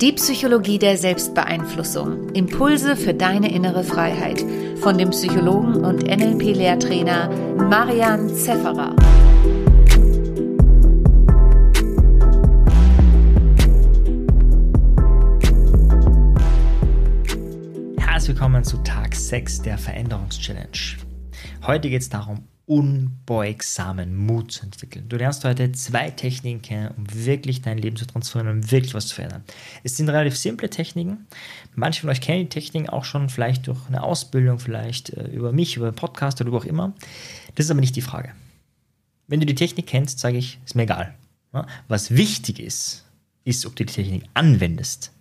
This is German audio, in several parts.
Die Psychologie der Selbstbeeinflussung. Impulse für deine innere Freiheit. Von dem Psychologen und NLP-Lehrtrainer Marian Zefferer. Herzlich willkommen zu Tag 6 der Veränderungschallenge. Heute geht es darum, unbeugsamen Mut zu entwickeln. Du lernst heute zwei Techniken kennen, um wirklich dein Leben zu transformieren, um wirklich was zu verändern. Es sind relativ simple Techniken. Manche von euch kennen die Techniken auch schon, vielleicht durch eine Ausbildung, vielleicht äh, über mich, über einen Podcast oder wo auch immer. Das ist aber nicht die Frage. Wenn du die Technik kennst, sage ich, ist mir egal. Was wichtig ist, ist, ob du die Technik anwendest.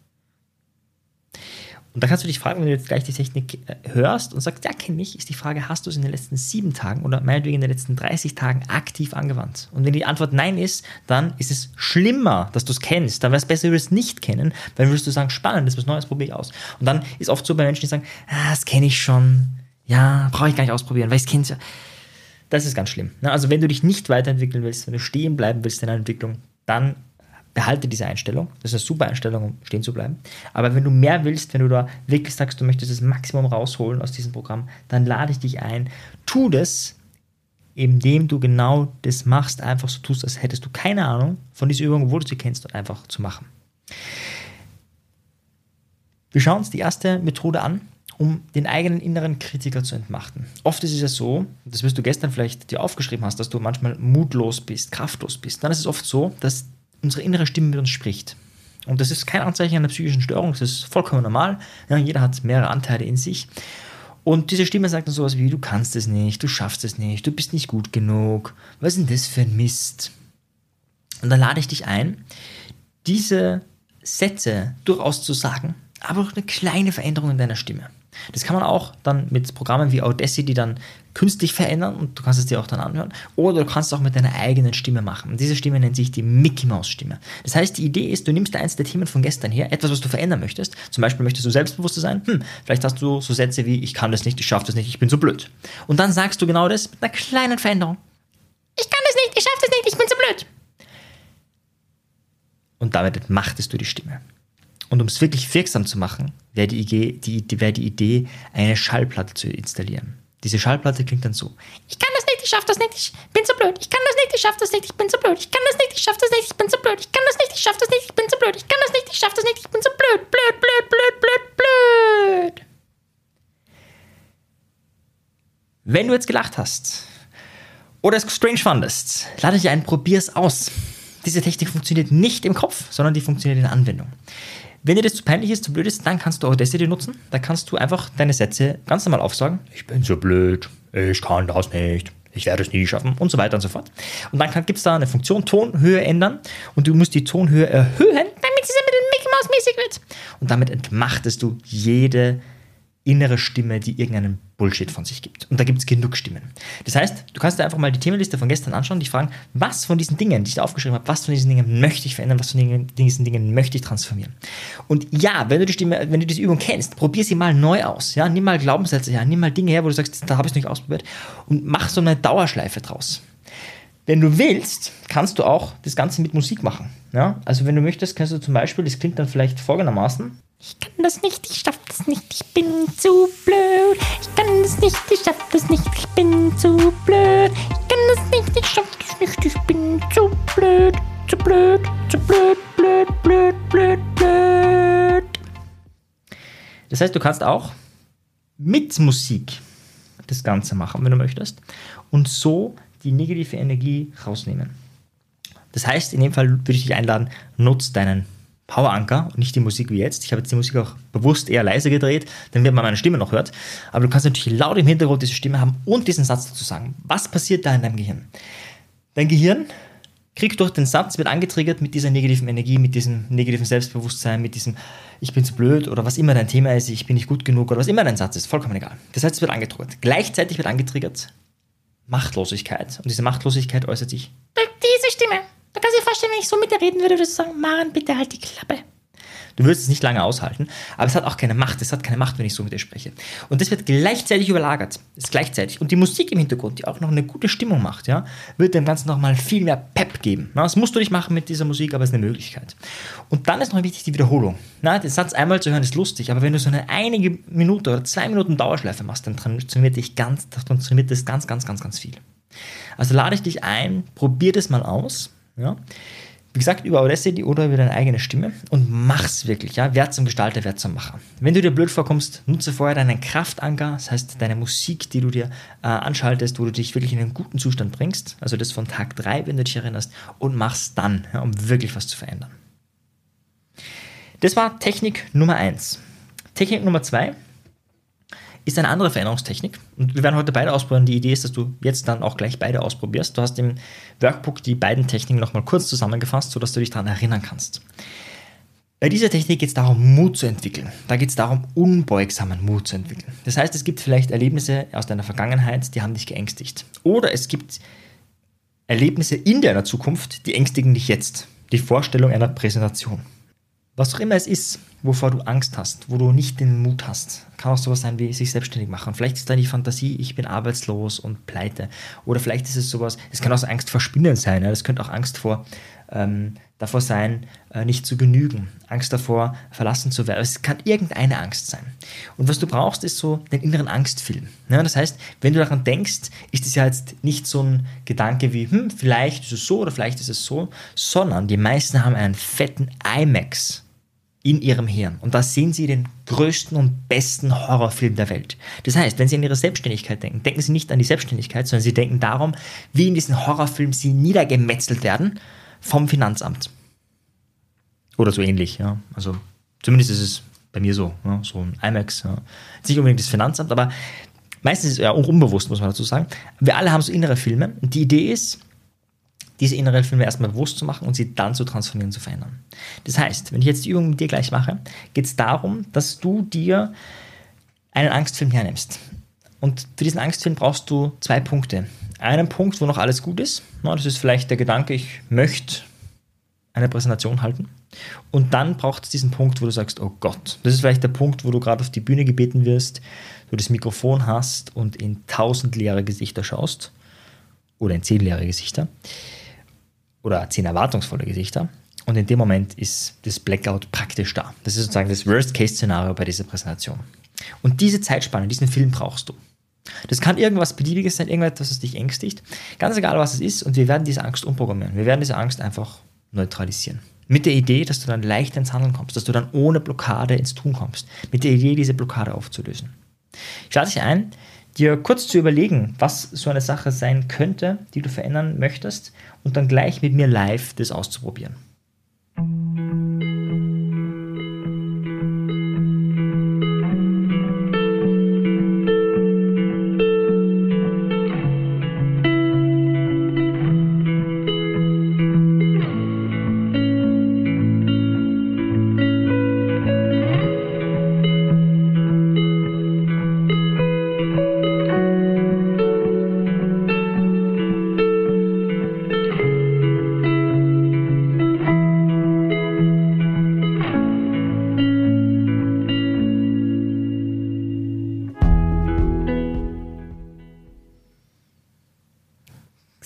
Und da kannst du dich fragen, wenn du jetzt gleich die Technik äh, hörst und sagst, ja, kenne ich, ist die Frage, hast du es in den letzten sieben Tagen oder meinetwegen in den letzten 30 Tagen aktiv angewandt? Und wenn die Antwort nein ist, dann ist es schlimmer, dass du es kennst. Dann wäre es besser, wenn du es nicht kennen, weil würdest du sagen, spannend, das ist was Neues, probiere ich aus. Und dann ist oft so bei Menschen, die sagen, ah, das kenne ich schon, ja, brauche ich gar nicht ausprobieren, weil ich es kenne ja. Das ist ganz schlimm. Also wenn du dich nicht weiterentwickeln willst, wenn du stehen bleiben willst in einer Entwicklung, dann behalte diese Einstellung. Das ist eine super Einstellung, um stehen zu bleiben. Aber wenn du mehr willst, wenn du da wirklich sagst, du möchtest das Maximum rausholen aus diesem Programm, dann lade ich dich ein. Tu das, indem du genau das machst, einfach so tust, als hättest du keine Ahnung von dieser Übung, wo du sie kennst, und einfach zu machen. Wir schauen uns die erste Methode an, um den eigenen inneren Kritiker zu entmachten. Oft ist es ja so, das wirst du gestern vielleicht dir aufgeschrieben hast, dass du manchmal mutlos bist, kraftlos bist. Dann ist es oft so, dass unsere innere Stimme mit uns spricht. Und das ist kein Anzeichen einer psychischen Störung, das ist vollkommen normal. Ja, jeder hat mehrere Anteile in sich. Und diese Stimme sagt dann sowas wie, du kannst es nicht, du schaffst es nicht, du bist nicht gut genug, was ist denn das für ein Mist? Und dann lade ich dich ein, diese Sätze durchaus zu sagen, aber auch eine kleine Veränderung in deiner Stimme. Das kann man auch dann mit Programmen wie Audacity dann künstlich verändern und du kannst es dir auch dann anhören. Oder du kannst es auch mit deiner eigenen Stimme machen. Und diese Stimme nennt sich die Mickey Mouse Stimme. Das heißt, die Idee ist, du nimmst eins der Themen von gestern her, etwas, was du verändern möchtest. Zum Beispiel möchtest du selbstbewusster sein. Hm, vielleicht hast du so Sätze wie, ich kann das nicht, ich schaffe das nicht, ich bin so blöd. Und dann sagst du genau das mit einer kleinen Veränderung. Ich kann das nicht, ich schaffe das nicht, ich bin so blöd. Und damit machtest du die Stimme. Und um es wirklich wirksam zu machen, wäre die, Idee, die, wär die Idee, eine Schallplatte zu installieren. Diese Schallplatte klingt dann so. Ich kann das nicht, ich schaffe das nicht, ich bin so blöd. Ich kann das nicht, ich schaffe das nicht, ich bin so blöd. Ich kann das nicht, ich schaffe das nicht, ich bin so blöd. Ich kann das nicht, ich schaffe das nicht, ich bin so blöd. Ich kann das nicht, ich schaffe das nicht, ich bin so blöd. Blöd, blöd, blöd, blöd, blöd. Wenn du jetzt gelacht hast oder es strange fandest, lade dich ein, probier es aus. Diese Technik funktioniert nicht im Kopf, sondern die funktioniert in der Anwendung. Wenn dir das zu peinlich ist, zu blöd ist, dann kannst du Audacity nutzen. Da kannst du einfach deine Sätze ganz normal aufsagen. Ich bin so blöd, ich kann das nicht, ich werde es nie schaffen und so weiter und so fort. Und dann gibt es da eine Funktion Tonhöhe ändern und du musst die Tonhöhe erhöhen, damit es ein bisschen Mickey Mouse mäßig wird. Und damit entmachtest du jede innere Stimme, die irgendeinen Bullshit von sich gibt. Und da gibt es genug Stimmen. Das heißt, du kannst dir einfach mal die Themenliste von gestern anschauen, dich fragen, was von diesen Dingen, die ich da aufgeschrieben habe, was von diesen Dingen möchte ich verändern, was von diesen Dingen möchte ich transformieren. Und ja, wenn du die Stimme, wenn du diese Übung kennst, probier sie mal neu aus. Ja, nimm mal Glaubenssätze her, nimm mal Dinge her, wo du sagst, da habe ich es nicht ausprobiert und mach so eine Dauerschleife draus. Wenn du willst, kannst du auch das Ganze mit Musik machen. Ja? Also wenn du möchtest, kannst du zum Beispiel, das klingt dann vielleicht folgendermaßen, ich kann das nicht, ich schaff das nicht, ich bin zu blöd. Ich kann das nicht, ich schaff das nicht, ich bin zu blöd. Ich kann das nicht, ich schaff das nicht, ich bin zu blöd. Zu blöd, zu blöd, blöd, blöd, blöd, blöd. Das heißt, du kannst auch mit Musik das Ganze machen, wenn du möchtest, und so die negative Energie rausnehmen. Das heißt, in dem Fall würde ich dich einladen, nutz deinen Poweranker und nicht die Musik wie jetzt. Ich habe jetzt die Musik auch bewusst eher leise gedreht, damit man meine Stimme noch hört. Aber du kannst natürlich laut im Hintergrund diese Stimme haben und diesen Satz dazu sagen. Was passiert da in deinem Gehirn? Dein Gehirn kriegt durch den Satz, wird angetriggert mit dieser negativen Energie, mit diesem negativen Selbstbewusstsein, mit diesem Ich bin zu blöd oder was immer dein Thema ist, ich bin nicht gut genug oder was immer dein Satz ist, vollkommen egal. Das heißt, es wird angetriggert. Gleichzeitig wird angetriggert Machtlosigkeit. Und diese Machtlosigkeit äußert sich durch diese Stimme. Du kannst dir vorstellen, wenn ich so mit dir reden würde, würdest du sagen, Maren, bitte halt die Klappe. Du wirst es nicht lange aushalten, aber es hat auch keine Macht. Es hat keine Macht, wenn ich so mit dir spreche. Und das wird gleichzeitig überlagert. Ist gleichzeitig. Und die Musik im Hintergrund, die auch noch eine gute Stimmung macht, ja, wird dem Ganzen nochmal viel mehr Pep geben. Ja, das musst du nicht machen mit dieser Musik, aber es ist eine Möglichkeit. Und dann ist noch wichtig die Wiederholung. Na, den Satz einmal zu hören ist lustig, aber wenn du so eine einige Minute oder zwei Minuten Dauerschleife machst, dann transformiert dich ganz, transformiert das ganz, ganz, ganz, ganz viel. Also lade ich dich ein, probier das mal aus. Ja. Wie gesagt, über Audacity oder über deine eigene Stimme und mach's wirklich, ja. Wert zum Gestalter, Wert zum Macher. Wenn du dir blöd vorkommst, nutze vorher deinen Kraftanker, das heißt deine Musik, die du dir äh, anschaltest, wo du dich wirklich in einen guten Zustand bringst, also das von Tag 3, wenn du dich erinnerst, und mach's dann, ja, um wirklich was zu verändern. Das war Technik Nummer 1. Technik Nummer 2 ist eine andere Veränderungstechnik. Und wir werden heute beide ausprobieren. Die Idee ist, dass du jetzt dann auch gleich beide ausprobierst. Du hast im Workbook die beiden Techniken nochmal kurz zusammengefasst, sodass du dich daran erinnern kannst. Bei dieser Technik geht es darum, Mut zu entwickeln. Da geht es darum, unbeugsamen Mut zu entwickeln. Das heißt, es gibt vielleicht Erlebnisse aus deiner Vergangenheit, die haben dich geängstigt. Oder es gibt Erlebnisse in deiner Zukunft, die ängstigen dich jetzt. Die Vorstellung einer Präsentation. Was auch immer es ist, wovor du Angst hast, wo du nicht den Mut hast, kann auch sowas sein wie sich selbstständig machen. Vielleicht ist da die Fantasie, ich bin arbeitslos und pleite. Oder vielleicht ist es sowas, es kann auch Angst vor Spinnen sein. Das könnte auch Angst vor, ähm, davor sein, äh, nicht zu genügen. Angst davor, verlassen zu werden. Es kann irgendeine Angst sein. Und was du brauchst, ist so den inneren Angstfilm. Ja? Das heißt, wenn du daran denkst, ist es ja jetzt nicht so ein Gedanke wie, hm, vielleicht ist es so oder vielleicht ist es so, sondern die meisten haben einen fetten IMAX in ihrem Hirn. Und da sehen sie den größten und besten Horrorfilm der Welt. Das heißt, wenn sie an ihre Selbstständigkeit denken, denken sie nicht an die Selbstständigkeit, sondern sie denken darum, wie in diesem Horrorfilm sie niedergemetzelt werden vom Finanzamt. Oder so ähnlich, ja. Also zumindest ist es bei mir so, ja? so ein IMAX. Ja. Nicht unbedingt das Finanzamt, aber meistens ist es ja auch unbewusst, muss man dazu sagen. Wir alle haben so innere Filme. Und die Idee ist, diese inneren Filme erstmal bewusst zu machen und sie dann zu transformieren, zu verändern. Das heißt, wenn ich jetzt die Übung mit dir gleich mache, geht es darum, dass du dir einen Angstfilm hernimmst. Und für diesen Angstfilm brauchst du zwei Punkte. Einen Punkt, wo noch alles gut ist. Das ist vielleicht der Gedanke, ich möchte eine Präsentation halten. Und dann braucht es diesen Punkt, wo du sagst, oh Gott. Das ist vielleicht der Punkt, wo du gerade auf die Bühne gebeten wirst, du das Mikrofon hast und in tausend leere Gesichter schaust. Oder in zehn leere Gesichter oder zehn erwartungsvolle Gesichter. Und in dem Moment ist das Blackout praktisch da. Das ist sozusagen das Worst-Case-Szenario bei dieser Präsentation. Und diese Zeitspanne, diesen Film brauchst du. Das kann irgendwas Beliebiges sein, irgendetwas, das dich ängstigt. Ganz egal, was es ist. Und wir werden diese Angst umprogrammieren. Wir werden diese Angst einfach neutralisieren. Mit der Idee, dass du dann leicht ins Handeln kommst, dass du dann ohne Blockade ins Tun kommst. Mit der Idee, diese Blockade aufzulösen. Ich lade dich ein, dir kurz zu überlegen, was so eine Sache sein könnte, die du verändern möchtest und dann gleich mit mir live das auszuprobieren.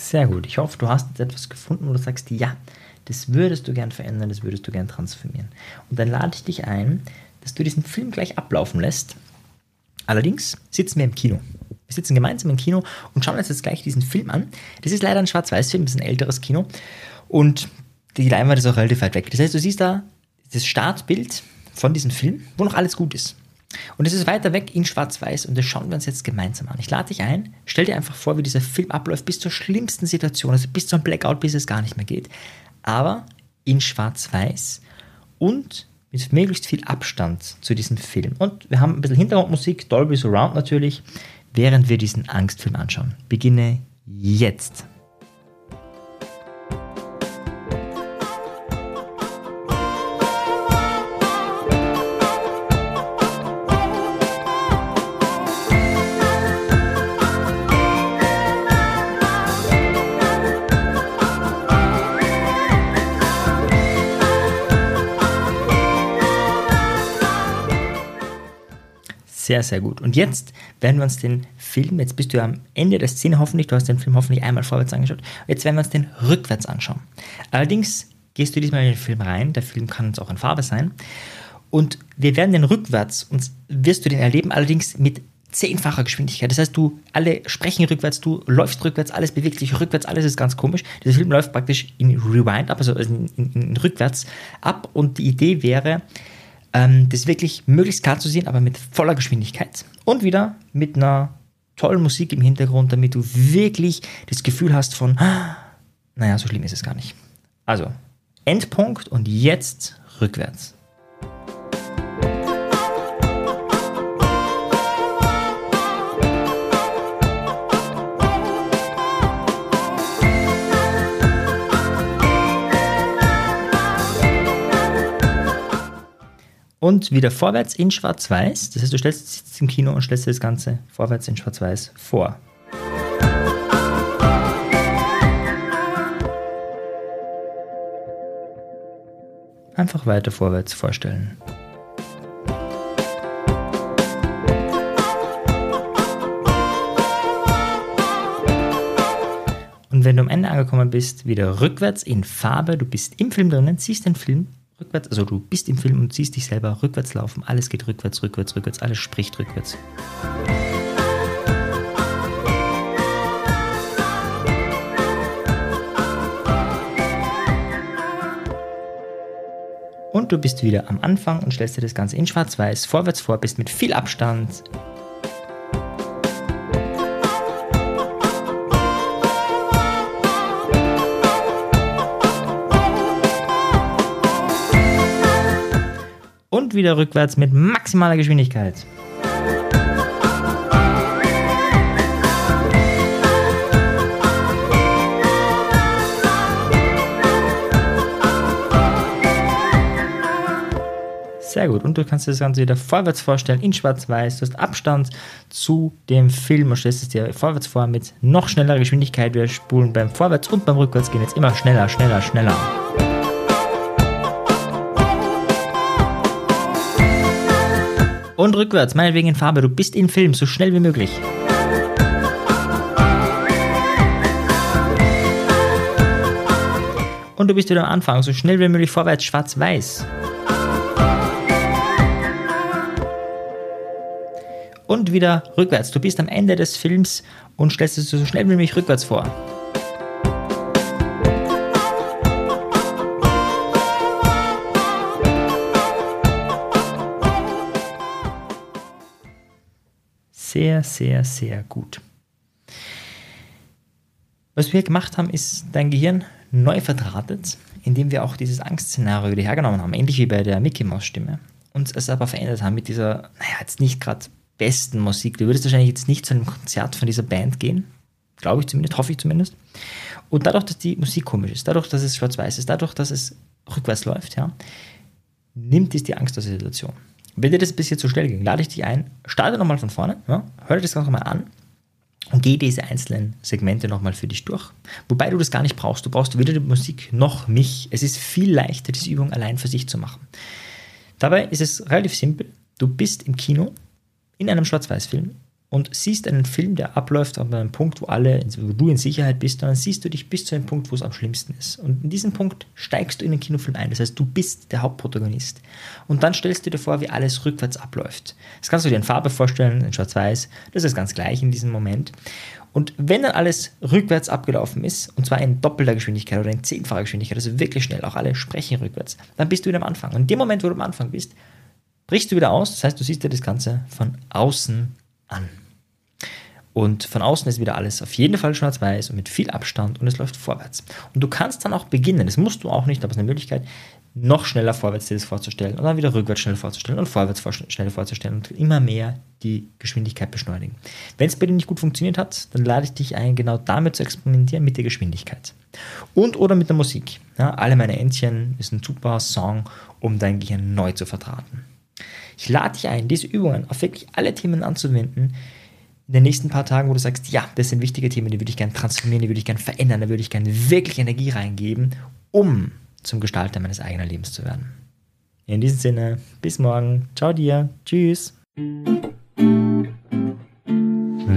Sehr gut. Ich hoffe, du hast jetzt etwas gefunden, wo du sagst, ja, das würdest du gern verändern, das würdest du gern transformieren. Und dann lade ich dich ein, dass du diesen Film gleich ablaufen lässt. Allerdings sitzen wir im Kino. Wir sitzen gemeinsam im Kino und schauen uns jetzt gleich diesen Film an. Das ist leider ein Schwarz-Weiß-Film, das ist ein älteres Kino. Und die Leinwand ist auch relativ weit weg. Das heißt, du siehst da das Startbild von diesem Film, wo noch alles gut ist. Und es ist weiter weg in Schwarz-Weiß und das schauen wir uns jetzt gemeinsam an. Ich lade dich ein, stell dir einfach vor, wie dieser Film abläuft bis zur schlimmsten Situation, also bis zum Blackout, bis es gar nicht mehr geht. Aber in Schwarz-Weiß und mit möglichst viel Abstand zu diesem Film. Und wir haben ein bisschen Hintergrundmusik, Dolby Surround natürlich, während wir diesen Angstfilm anschauen. Beginne jetzt. Sehr, sehr gut. Und jetzt werden wir uns den Film, jetzt bist du am Ende der Szene hoffentlich, du hast den Film hoffentlich einmal vorwärts angeschaut, jetzt werden wir uns den rückwärts anschauen. Allerdings gehst du diesmal in den Film rein, der Film kann uns auch in Farbe sein, und wir werden den rückwärts, und wirst du den erleben, allerdings mit zehnfacher Geschwindigkeit. Das heißt, du alle sprechen rückwärts, du läufst rückwärts, alles bewegt sich rückwärts, alles ist ganz komisch. Der Film läuft praktisch in Rewind ab, also in, in, in rückwärts ab. Und die Idee wäre, ähm, das wirklich möglichst klar zu sehen, aber mit voller Geschwindigkeit. Und wieder mit einer tollen Musik im Hintergrund, damit du wirklich das Gefühl hast von, ah, naja, so schlimm ist es gar nicht. Also, Endpunkt und jetzt rückwärts. Und wieder vorwärts in Schwarz-Weiß. Das heißt, du stellst sitzt im Kino und stellst dir das Ganze vorwärts in Schwarz-Weiß vor. Einfach weiter vorwärts vorstellen. Und wenn du am Ende angekommen bist, wieder rückwärts in Farbe, du bist im Film drinnen, siehst den Film rückwärts, also du bist im Film und siehst dich selber rückwärts laufen. Alles geht rückwärts, rückwärts, rückwärts, alles spricht rückwärts. Und du bist wieder am Anfang und stellst dir das Ganze in schwarz-weiß vorwärts vor, bist mit viel Abstand und wieder rückwärts mit maximaler Geschwindigkeit. Sehr gut. Und du kannst dir das Ganze wieder vorwärts vorstellen, in schwarz-weiß. Du hast Abstand zu dem Film und stellst es dir vorwärts vor mit noch schnellerer Geschwindigkeit. Wir spulen beim Vorwärts- und beim Rückwärtsgehen jetzt immer schneller, schneller, schneller. Und rückwärts, meinetwegen in Farbe. Du bist im Film, so schnell wie möglich. Und du bist wieder am Anfang, so schnell wie möglich vorwärts, schwarz-weiß. Und wieder rückwärts. Du bist am Ende des Films und stellst es so schnell wie möglich rückwärts vor. Sehr, sehr, sehr gut. Was wir gemacht haben, ist dein Gehirn neu verdrahtet, indem wir auch dieses Angstszenario wieder hergenommen haben, ähnlich wie bei der Mickey Mouse Stimme, und es aber verändert haben mit dieser, naja, jetzt nicht gerade besten Musik. Du würdest wahrscheinlich jetzt nicht zu einem Konzert von dieser Band gehen, glaube ich zumindest, hoffe ich zumindest. Und dadurch, dass die Musik komisch ist, dadurch, dass es schwarz-weiß ist, dadurch, dass es rückwärts läuft, ja, nimmt es die Angst aus der Situation. Wenn dir das bis jetzt zu schnell ging, lade ich dich ein, starte nochmal von vorne, ja, hör dir das Ganze nochmal an und gehe diese einzelnen Segmente nochmal für dich durch. Wobei du das gar nicht brauchst. Du brauchst weder die Musik noch mich. Es ist viel leichter, diese Übung allein für sich zu machen. Dabei ist es relativ simpel. Du bist im Kino in einem Schwarz-Weiß-Film und siehst einen Film, der abläuft an einem Punkt, wo alle, wo du in Sicherheit bist, dann siehst du dich bis zu einem Punkt, wo es am schlimmsten ist. Und in diesem Punkt steigst du in den Kinofilm ein. Das heißt, du bist der Hauptprotagonist. Und dann stellst du dir vor, wie alles rückwärts abläuft. Das kannst du dir in Farbe vorstellen, in Schwarz-Weiß. Das ist ganz gleich in diesem Moment. Und wenn dann alles rückwärts abgelaufen ist, und zwar in doppelter Geschwindigkeit oder in zehnfacher Geschwindigkeit, also wirklich schnell, auch alle sprechen rückwärts, dann bist du wieder am Anfang. Und in dem Moment, wo du am Anfang bist, brichst du wieder aus. Das heißt, du siehst dir das Ganze von außen an. Und von außen ist wieder alles auf jeden Fall schwarz-weiß und mit viel Abstand und es läuft vorwärts. Und du kannst dann auch beginnen, das musst du auch nicht, aber es ist eine Möglichkeit, noch schneller vorwärts dir das vorzustellen und dann wieder rückwärts schnell vorzustellen und vorwärts schnell vorzustellen und immer mehr die Geschwindigkeit beschleunigen. Wenn es bei dir nicht gut funktioniert hat, dann lade ich dich ein, genau damit zu experimentieren mit der Geschwindigkeit. Und oder mit der Musik. Ja, Alle meine Entchen ist ein super Song, um dein Gehirn neu zu verdrahten. Ich lade dich ein, diese Übungen auf wirklich alle Themen anzuwenden, in den nächsten paar Tagen, wo du sagst, ja, das sind wichtige Themen, die würde ich gerne transformieren, die würde ich gerne verändern, da würde ich gerne wirklich Energie reingeben, um zum Gestalter meines eigenen Lebens zu werden. In diesem Sinne, bis morgen. Ciao dir. Tschüss.